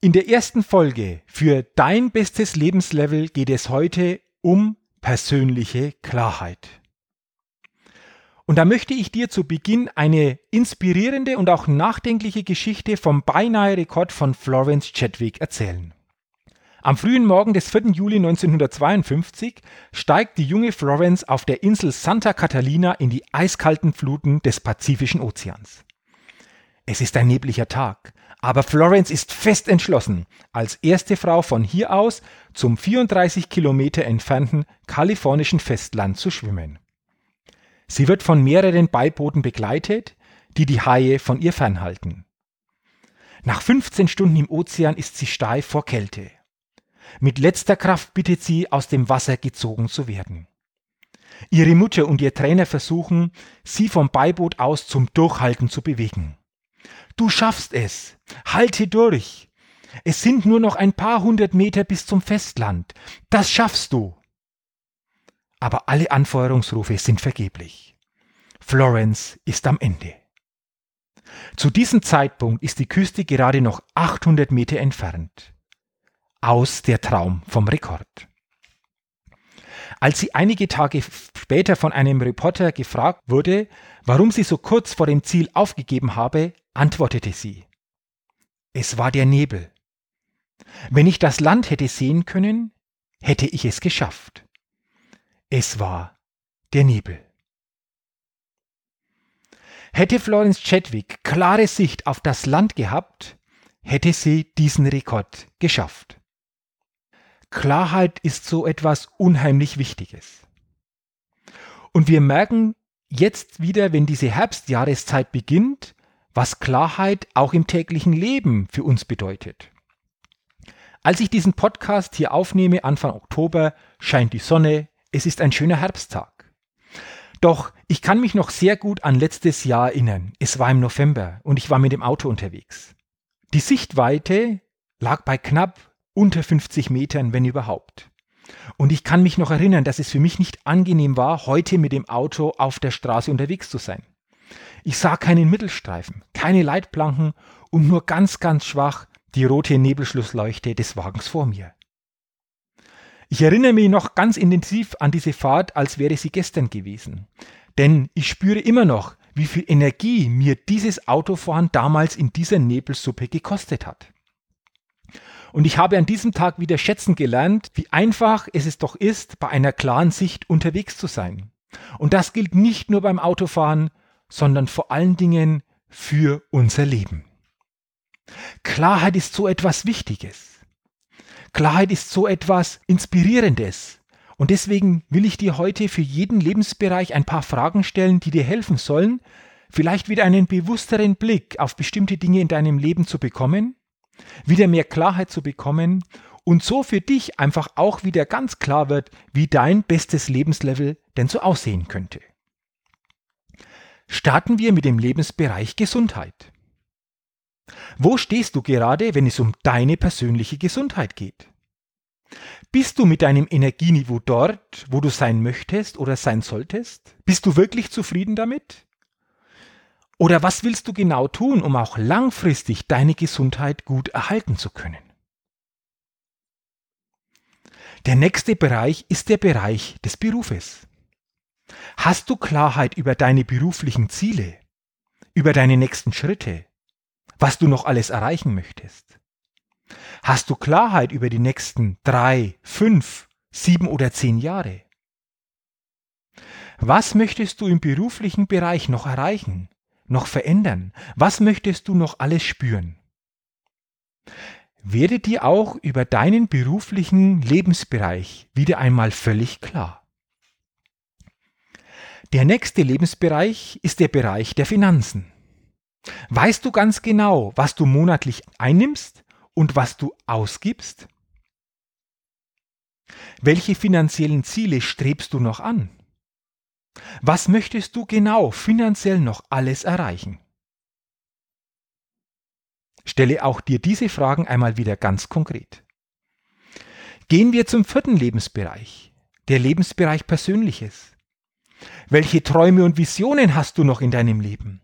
In der ersten Folge für dein bestes Lebenslevel geht es heute um persönliche Klarheit. Und da möchte ich dir zu Beginn eine inspirierende und auch nachdenkliche Geschichte vom beinahe Rekord von Florence Chadwick erzählen. Am frühen Morgen des 4. Juli 1952 steigt die junge Florence auf der Insel Santa Catalina in die eiskalten Fluten des Pazifischen Ozeans. Es ist ein nebliger Tag, aber Florence ist fest entschlossen, als erste Frau von hier aus zum 34 Kilometer entfernten kalifornischen Festland zu schwimmen. Sie wird von mehreren Beibooten begleitet, die die Haie von ihr fernhalten. Nach 15 Stunden im Ozean ist sie steif vor Kälte. Mit letzter Kraft bittet sie, aus dem Wasser gezogen zu werden. Ihre Mutter und ihr Trainer versuchen, sie vom Beiboot aus zum Durchhalten zu bewegen. Du schaffst es. Halte durch. Es sind nur noch ein paar hundert Meter bis zum Festland. Das schaffst du. Aber alle Anfeuerungsrufe sind vergeblich. Florence ist am Ende. Zu diesem Zeitpunkt ist die Küste gerade noch 800 Meter entfernt. Aus der Traum vom Rekord. Als sie einige Tage später von einem Reporter gefragt wurde, warum sie so kurz vor dem Ziel aufgegeben habe, antwortete sie. Es war der Nebel. Wenn ich das Land hätte sehen können, hätte ich es geschafft. Es war der Nebel. Hätte Florence Chadwick klare Sicht auf das Land gehabt, hätte sie diesen Rekord geschafft. Klarheit ist so etwas unheimlich Wichtiges. Und wir merken jetzt wieder, wenn diese Herbstjahreszeit beginnt, was Klarheit auch im täglichen Leben für uns bedeutet. Als ich diesen Podcast hier aufnehme, Anfang Oktober, scheint die Sonne, es ist ein schöner Herbsttag. Doch ich kann mich noch sehr gut an letztes Jahr erinnern. Es war im November und ich war mit dem Auto unterwegs. Die Sichtweite lag bei knapp unter 50 Metern, wenn überhaupt. Und ich kann mich noch erinnern, dass es für mich nicht angenehm war, heute mit dem Auto auf der Straße unterwegs zu sein. Ich sah keinen Mittelstreifen, keine Leitplanken und nur ganz, ganz schwach die rote Nebelschlussleuchte des Wagens vor mir. Ich erinnere mich noch ganz intensiv an diese Fahrt, als wäre sie gestern gewesen. Denn ich spüre immer noch, wie viel Energie mir dieses Autofahren damals in dieser Nebelsuppe gekostet hat. Und ich habe an diesem Tag wieder schätzen gelernt, wie einfach es es doch ist, bei einer klaren Sicht unterwegs zu sein. Und das gilt nicht nur beim Autofahren, sondern vor allen Dingen für unser Leben. Klarheit ist so etwas Wichtiges. Klarheit ist so etwas Inspirierendes. Und deswegen will ich dir heute für jeden Lebensbereich ein paar Fragen stellen, die dir helfen sollen, vielleicht wieder einen bewussteren Blick auf bestimmte Dinge in deinem Leben zu bekommen, wieder mehr Klarheit zu bekommen und so für dich einfach auch wieder ganz klar wird, wie dein bestes Lebenslevel denn so aussehen könnte. Starten wir mit dem Lebensbereich Gesundheit. Wo stehst du gerade, wenn es um deine persönliche Gesundheit geht? Bist du mit deinem Energieniveau dort, wo du sein möchtest oder sein solltest? Bist du wirklich zufrieden damit? Oder was willst du genau tun, um auch langfristig deine Gesundheit gut erhalten zu können? Der nächste Bereich ist der Bereich des Berufes. Hast du Klarheit über deine beruflichen Ziele, über deine nächsten Schritte, was du noch alles erreichen möchtest? Hast du Klarheit über die nächsten drei, fünf, sieben oder zehn Jahre? Was möchtest du im beruflichen Bereich noch erreichen, noch verändern? Was möchtest du noch alles spüren? Werde dir auch über deinen beruflichen Lebensbereich wieder einmal völlig klar. Der nächste Lebensbereich ist der Bereich der Finanzen. Weißt du ganz genau, was du monatlich einnimmst und was du ausgibst? Welche finanziellen Ziele strebst du noch an? Was möchtest du genau finanziell noch alles erreichen? Stelle auch dir diese Fragen einmal wieder ganz konkret. Gehen wir zum vierten Lebensbereich, der Lebensbereich Persönliches. Welche Träume und Visionen hast du noch in deinem Leben?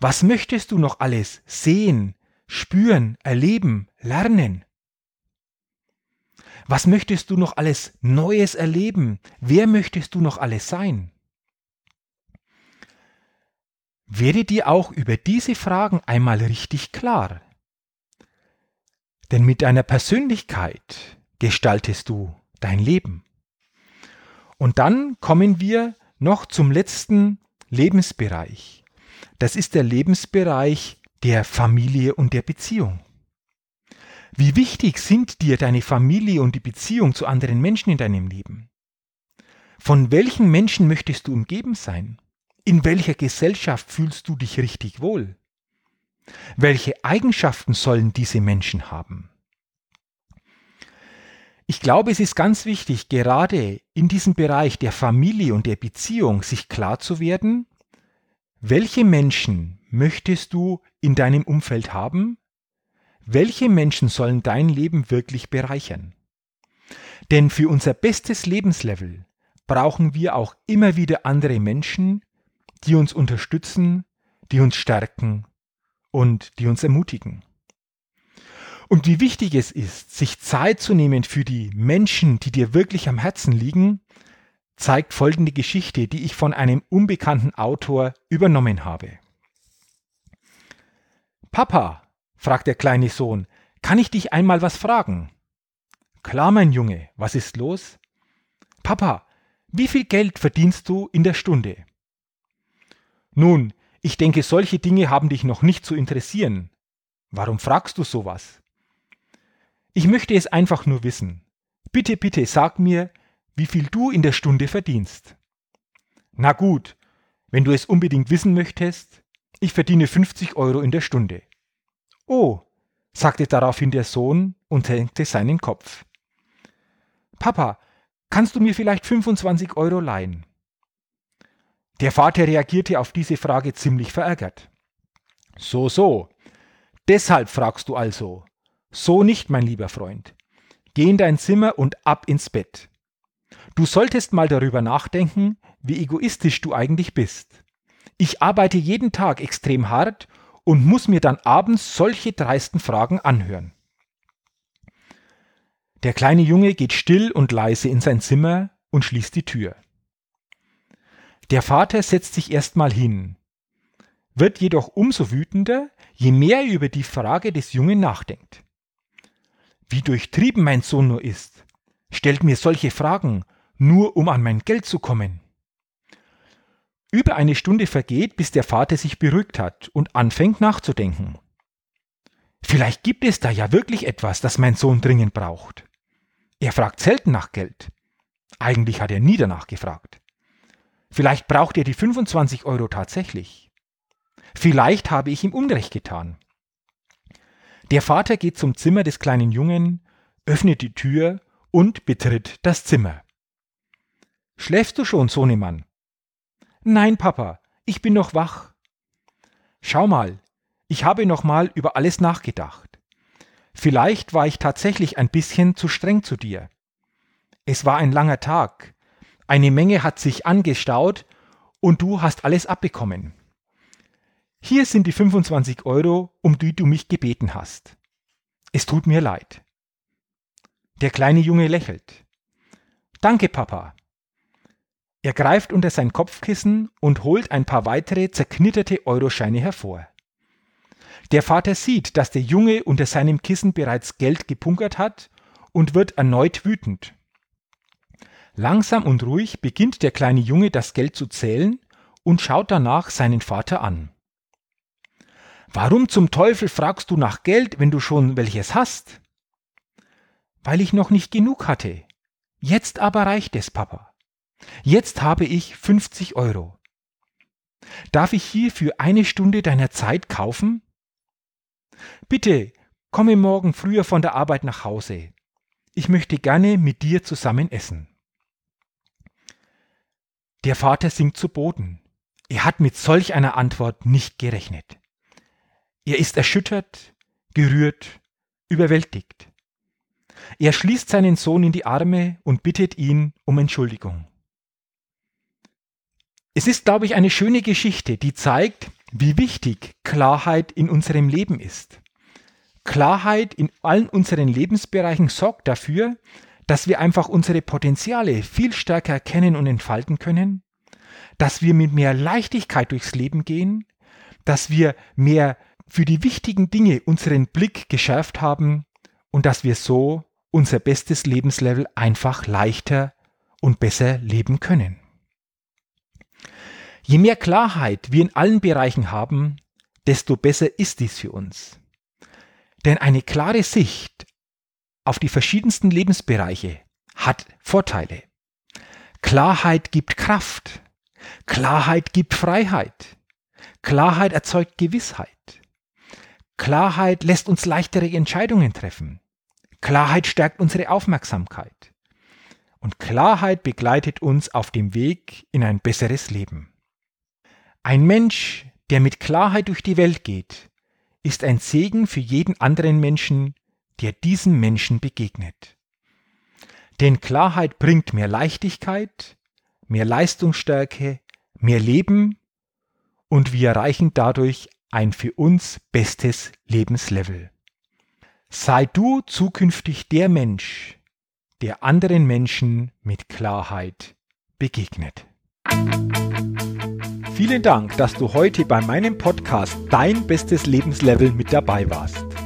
Was möchtest du noch alles sehen, spüren, erleben, lernen? Was möchtest du noch alles Neues erleben? Wer möchtest du noch alles sein? Werde dir auch über diese Fragen einmal richtig klar. Denn mit deiner Persönlichkeit gestaltest du dein Leben. Und dann kommen wir noch zum letzten Lebensbereich. Das ist der Lebensbereich der Familie und der Beziehung. Wie wichtig sind dir deine Familie und die Beziehung zu anderen Menschen in deinem Leben? Von welchen Menschen möchtest du umgeben sein? In welcher Gesellschaft fühlst du dich richtig wohl? Welche Eigenschaften sollen diese Menschen haben? Ich glaube, es ist ganz wichtig, gerade in diesem Bereich der Familie und der Beziehung sich klar zu werden, welche Menschen möchtest du in deinem Umfeld haben? Welche Menschen sollen dein Leben wirklich bereichern? Denn für unser bestes Lebenslevel brauchen wir auch immer wieder andere Menschen, die uns unterstützen, die uns stärken und die uns ermutigen. Und wie wichtig es ist, sich Zeit zu nehmen für die Menschen, die dir wirklich am Herzen liegen, zeigt folgende Geschichte, die ich von einem unbekannten Autor übernommen habe. Papa, fragt der kleine Sohn, kann ich dich einmal was fragen? Klar, mein Junge, was ist los? Papa, wie viel Geld verdienst du in der Stunde? Nun, ich denke, solche Dinge haben dich noch nicht zu interessieren. Warum fragst du sowas? Ich möchte es einfach nur wissen. Bitte, bitte sag mir, wie viel du in der Stunde verdienst. Na gut, wenn du es unbedingt wissen möchtest, ich verdiene 50 Euro in der Stunde. Oh, sagte daraufhin der Sohn und hängte seinen Kopf. Papa, kannst du mir vielleicht 25 Euro leihen? Der Vater reagierte auf diese Frage ziemlich verärgert. So, so. Deshalb fragst du also. So nicht, mein lieber Freund. Geh in dein Zimmer und ab ins Bett. Du solltest mal darüber nachdenken, wie egoistisch du eigentlich bist. Ich arbeite jeden Tag extrem hart und muss mir dann abends solche dreisten Fragen anhören. Der kleine Junge geht still und leise in sein Zimmer und schließt die Tür. Der Vater setzt sich erstmal hin, wird jedoch umso wütender, je mehr er über die Frage des Jungen nachdenkt. Wie durchtrieben mein Sohn nur ist, stellt mir solche Fragen, nur um an mein Geld zu kommen. Über eine Stunde vergeht, bis der Vater sich beruhigt hat und anfängt nachzudenken. Vielleicht gibt es da ja wirklich etwas, das mein Sohn dringend braucht. Er fragt selten nach Geld. Eigentlich hat er nie danach gefragt. Vielleicht braucht er die 25 Euro tatsächlich. Vielleicht habe ich ihm Unrecht getan. Der Vater geht zum Zimmer des kleinen Jungen, öffnet die Tür und betritt das Zimmer. Schläfst du schon, Sohnemann? Nein, Papa, ich bin noch wach. Schau mal, ich habe noch mal über alles nachgedacht. Vielleicht war ich tatsächlich ein bisschen zu streng zu dir. Es war ein langer Tag. Eine Menge hat sich angestaut und du hast alles abbekommen. Hier sind die 25 Euro, um die du mich gebeten hast. Es tut mir leid. Der kleine Junge lächelt. Danke, Papa. Er greift unter sein Kopfkissen und holt ein paar weitere zerknitterte Euroscheine hervor. Der Vater sieht, dass der Junge unter seinem Kissen bereits Geld gepunkert hat und wird erneut wütend. Langsam und ruhig beginnt der kleine Junge das Geld zu zählen und schaut danach seinen Vater an. Warum zum Teufel fragst du nach Geld, wenn du schon welches hast? Weil ich noch nicht genug hatte. Jetzt aber reicht es, Papa. Jetzt habe ich 50 Euro. Darf ich hier für eine Stunde deiner Zeit kaufen? Bitte, komme morgen früher von der Arbeit nach Hause. Ich möchte gerne mit dir zusammen essen. Der Vater sinkt zu Boden. Er hat mit solch einer Antwort nicht gerechnet. Er ist erschüttert, gerührt, überwältigt. Er schließt seinen Sohn in die Arme und bittet ihn um Entschuldigung. Es ist, glaube ich, eine schöne Geschichte, die zeigt, wie wichtig Klarheit in unserem Leben ist. Klarheit in allen unseren Lebensbereichen sorgt dafür, dass wir einfach unsere Potenziale viel stärker erkennen und entfalten können, dass wir mit mehr Leichtigkeit durchs Leben gehen, dass wir mehr für die wichtigen Dinge unseren Blick geschärft haben und dass wir so unser bestes Lebenslevel einfach leichter und besser leben können. Je mehr Klarheit wir in allen Bereichen haben, desto besser ist dies für uns. Denn eine klare Sicht auf die verschiedensten Lebensbereiche hat Vorteile. Klarheit gibt Kraft. Klarheit gibt Freiheit. Klarheit erzeugt Gewissheit. Klarheit lässt uns leichtere Entscheidungen treffen. Klarheit stärkt unsere Aufmerksamkeit. Und Klarheit begleitet uns auf dem Weg in ein besseres Leben. Ein Mensch, der mit Klarheit durch die Welt geht, ist ein Segen für jeden anderen Menschen, der diesem Menschen begegnet. Denn Klarheit bringt mehr Leichtigkeit, mehr Leistungsstärke, mehr Leben und wir erreichen dadurch ein für uns bestes Lebenslevel. Sei du zukünftig der Mensch, der anderen Menschen mit Klarheit begegnet. Vielen Dank, dass du heute bei meinem Podcast Dein bestes Lebenslevel mit dabei warst.